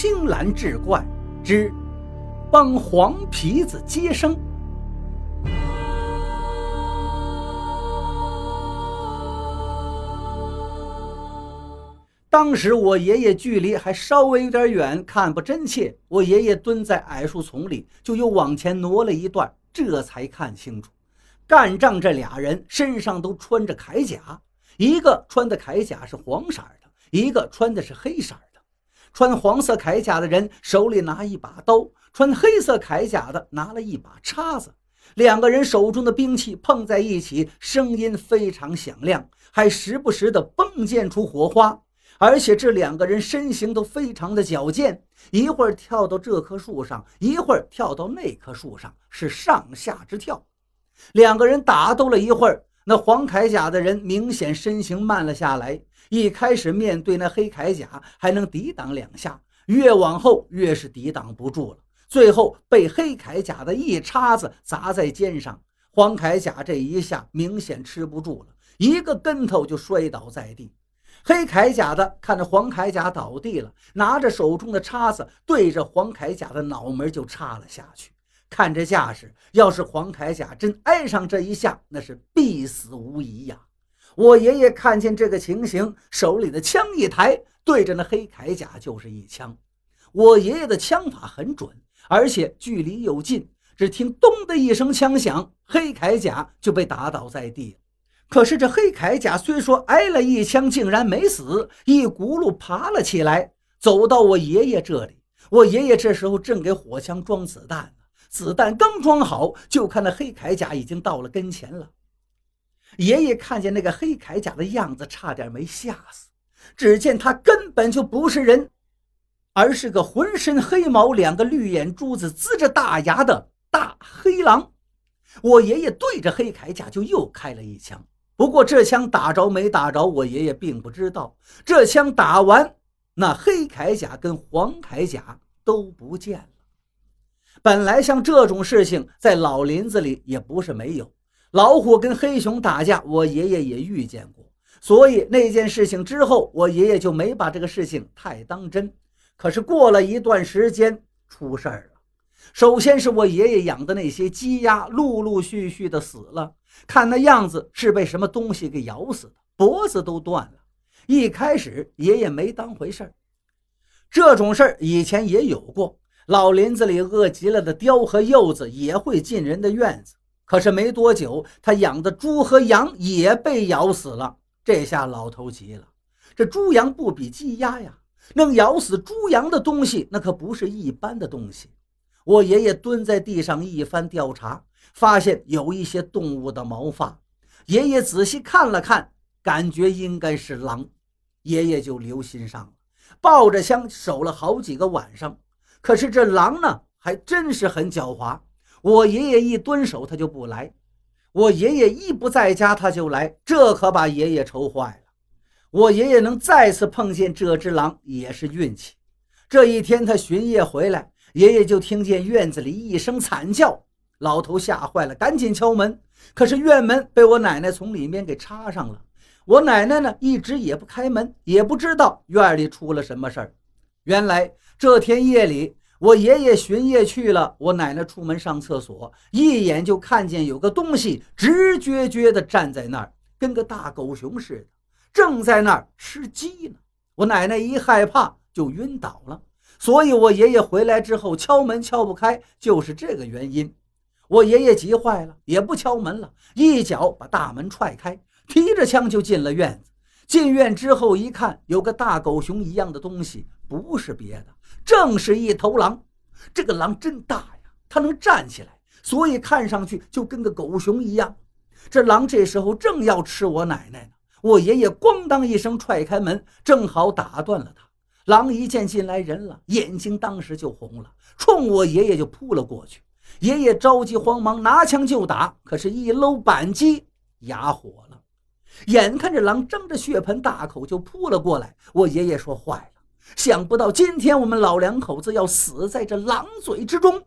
青蓝志怪之帮黄皮子接生。当时我爷爷距离还稍微有点远，看不真切。我爷爷蹲在矮树丛里，就又往前挪了一段，这才看清楚，干仗这俩人身上都穿着铠甲，一个穿的铠甲是黄色的，一个穿的是黑色。穿黄色铠甲的人手里拿一把刀，穿黑色铠甲的拿了一把叉子。两个人手中的兵器碰在一起，声音非常响亮，还时不时的迸溅出火花。而且这两个人身形都非常的矫健，一会儿跳到这棵树上，一会儿跳到那棵树上，是上下之跳。两个人打斗了一会儿，那黄铠甲的人明显身形慢了下来。一开始面对那黑铠甲还能抵挡两下，越往后越是抵挡不住了。最后被黑铠甲的一叉子砸在肩上，黄铠甲这一下明显吃不住了，一个跟头就摔倒在地。黑铠甲的看着黄铠甲倒地了，拿着手中的叉子对着黄铠甲的脑门就插了下去。看这架势，要是黄铠甲真挨上这一下，那是必死无疑呀！我爷爷看见这个情形，手里的枪一抬，对着那黑铠甲就是一枪。我爷爷的枪法很准，而且距离又近。只听“咚”的一声枪响，黑铠甲就被打倒在地。可是这黑铠甲虽说挨了一枪，竟然没死，一轱辘爬了起来，走到我爷爷这里。我爷爷这时候正给火枪装子弹，子弹刚装好，就看那黑铠甲已经到了跟前了。爷爷看见那个黑铠甲的样子，差点没吓死。只见他根本就不是人，而是个浑身黑毛、两个绿眼珠子、呲着大牙的大黑狼。我爷爷对着黑铠甲就又开了一枪，不过这枪打着没打着，我爷爷并不知道。这枪打完，那黑铠甲跟黄铠甲都不见了。本来像这种事情，在老林子里也不是没有。老虎跟黑熊打架，我爷爷也遇见过，所以那件事情之后，我爷爷就没把这个事情太当真。可是过了一段时间，出事儿了。首先是我爷爷养的那些鸡鸭，陆陆续续的死了，看那样子是被什么东西给咬死的，脖子都断了。一开始爷爷没当回事儿，这种事儿以前也有过，老林子里饿极了的雕和柚子也会进人的院子。可是没多久，他养的猪和羊也被咬死了。这下老头急了，这猪羊不比鸡鸭呀，能咬死猪羊的东西，那可不是一般的东西。我爷爷蹲在地上一番调查，发现有一些动物的毛发。爷爷仔细看了看，感觉应该是狼，爷爷就留心上了，抱着枪守了好几个晚上。可是这狼呢，还真是很狡猾。我爷爷一蹲守，他就不来；我爷爷一不在家，他就来。这可把爷爷愁坏了。我爷爷能再次碰见这只狼也是运气。这一天，他巡夜回来，爷爷就听见院子里一声惨叫，老头吓坏了，赶紧敲门。可是院门被我奶奶从里面给插上了。我奶奶呢，一直也不开门，也不知道院里出了什么事儿。原来这天夜里。我爷爷巡夜去了，我奶奶出门上厕所，一眼就看见有个东西直撅撅地站在那儿，跟个大狗熊似的，正在那儿吃鸡呢。我奶奶一害怕就晕倒了，所以我爷爷回来之后敲门敲不开，就是这个原因。我爷爷急坏了，也不敲门了，一脚把大门踹开，提着枪就进了院子。进院之后一看，有个大狗熊一样的东西，不是别的。正是一头狼，这个狼真大呀，它能站起来，所以看上去就跟个狗熊一样。这狼这时候正要吃我奶奶呢，我爷爷咣当一声踹开门，正好打断了他。狼一见进来人了，眼睛当时就红了，冲我爷爷就扑了过去。爷爷着急慌忙拿枪就打，可是，一搂扳机哑火了。眼看着狼张着血盆大口就扑了过来，我爷爷说：“坏了。”想不到今天我们老两口子要死在这狼嘴之中。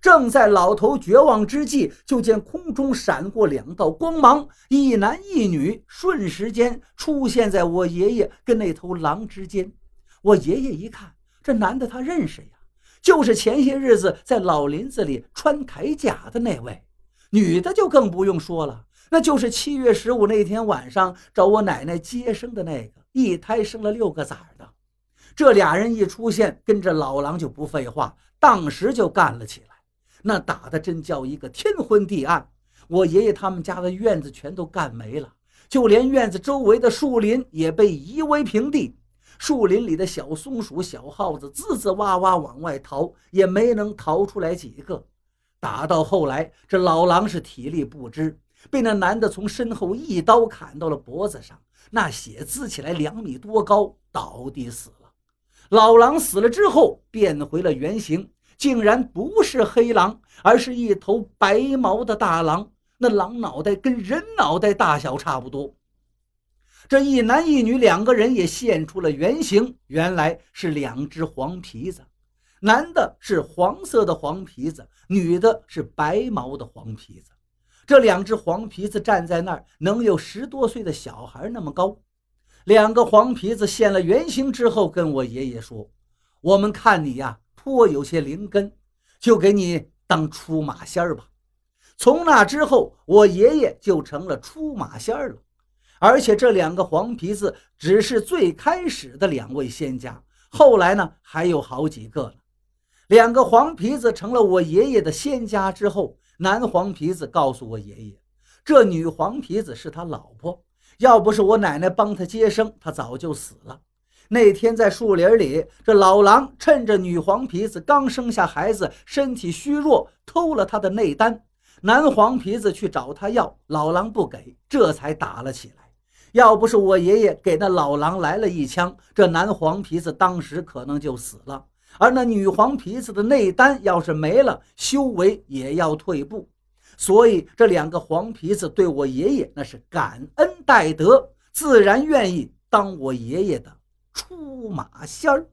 正在老头绝望之际，就见空中闪过两道光芒，一男一女瞬时间出现在我爷爷跟那头狼之间。我爷爷一看，这男的他认识呀，就是前些日子在老林子里穿铠甲的那位。女的就更不用说了，那就是七月十五那天晚上找我奶奶接生的那个，一胎生了六个崽的。这俩人一出现，跟着老狼就不废话，当时就干了起来。那打的真叫一个天昏地暗，我爷爷他们家的院子全都干没了，就连院子周围的树林也被夷为平地。树林里的小松鼠、小耗子吱吱哇哇往外逃，也没能逃出来几个。打到后来，这老狼是体力不支，被那男的从身后一刀砍到了脖子上，那血滋起来两米多高，倒地死了。老狼死了之后变回了原形，竟然不是黑狼，而是一头白毛的大狼。那狼脑袋跟人脑袋大小差不多。这一男一女两个人也现出了原形，原来是两只黄皮子。男的是黄色的黄皮子，女的是白毛的黄皮子。这两只黄皮子站在那儿，能有十多岁的小孩那么高。两个黄皮子现了原形之后，跟我爷爷说：“我们看你呀，颇有些灵根，就给你当出马仙儿吧。”从那之后，我爷爷就成了出马仙儿了。而且这两个黄皮子只是最开始的两位仙家，后来呢，还有好几个呢。两个黄皮子成了我爷爷的仙家之后，男黄皮子告诉我爷爷，这女黄皮子是他老婆。要不是我奶奶帮他接生，他早就死了。那天在树林里，这老狼趁着女黄皮子刚生下孩子，身体虚弱，偷了她的内丹。男黄皮子去找他要，老狼不给，这才打了起来。要不是我爷爷给那老狼来了一枪，这男黄皮子当时可能就死了。而那女黄皮子的内丹要是没了，修为也要退步。所以这两个黄皮子对我爷爷那是感恩戴德，自然愿意当我爷爷的出马仙儿。